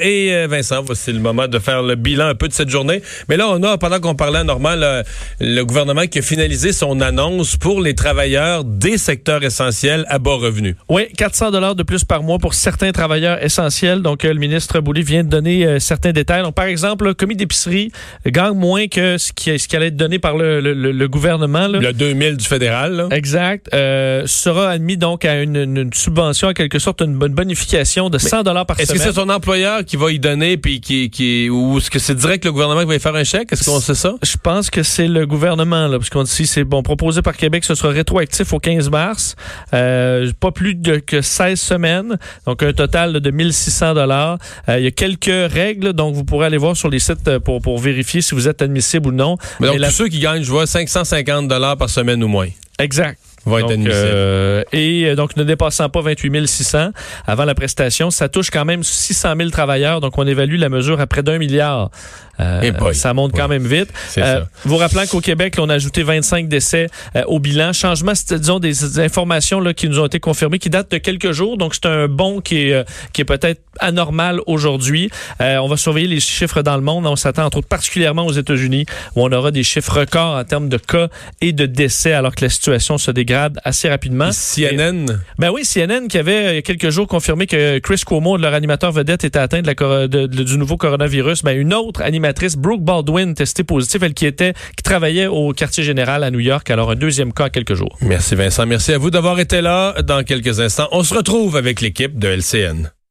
Et euh, Vincent, voici le moment de faire le bilan un peu de cette journée. Mais là, on a, pendant qu'on parlait à normal, le gouvernement qui a finalisé son annonce pour les travailleurs des secteurs essentiels à bas revenus. Oui, 400 dollars de plus par mois pour certains travailleurs essentiels. Donc, euh, le ministre Boulay vient de donner euh, certains détails. Donc, par exemple, le commis d'épicerie gagne moins que ce qui, ce qui allait être donné par le, gouvernement. Là. Le 2000 du fédéral. Là. Exact. sera admis donc à une, subvention, en quelque sorte, une bonne bonification de 100 dollars par semaine. Est-ce que c'est son employeur qui va y donner, puis qui, qui ou est-ce que c'est direct le gouvernement qui va y faire un chèque? Est-ce qu'on sait ça? Je pense que c'est le gouvernement, là, parce qu'on dit c'est bon, proposé par Québec, ce sera rétroactif au 15 mars, euh, pas plus de, que 16 semaines, donc un total de 1600 dollars. Euh, il y a quelques règles, donc vous pourrez aller voir sur les sites euh, pour, pour vérifier si vous êtes admissible ou non. Mais donc, tous ceux qui gagnent, je vois, 550 dollars par semaine ou moins. Exact va être euh, et euh, donc, ne dépassant pas 28 600 avant la prestation, ça touche quand même 600 000 travailleurs. Donc, on évalue la mesure à près d'un milliard. Euh, ça monte quand même vite. vous rappelant qu'au Québec, on a ajouté 25 décès au bilan. Changement, disons, des, informations là, qui nous ont été confirmées, qui datent de quelques jours. Donc, c'est un bon qui est, qui est peut-être anormal aujourd'hui. on va surveiller les chiffres dans le monde. On s'attend, entre autres, particulièrement aux États-Unis, où on aura des chiffres records en termes de cas et de décès, alors que la situation se dégrade assez rapidement. CNN? ben oui, CNN qui avait il y a quelques jours confirmé que Chris Cuomo, leur animateur vedette, était atteint de la, du nouveau coronavirus. Ben, une autre animatrice, Brooke Baldwin, testée positive, elle qui était, qui travaillait au quartier général à New York. Alors, un deuxième cas quelques jours. Merci Vincent. Merci à vous d'avoir été là. Dans quelques instants, on se retrouve avec l'équipe de LCN.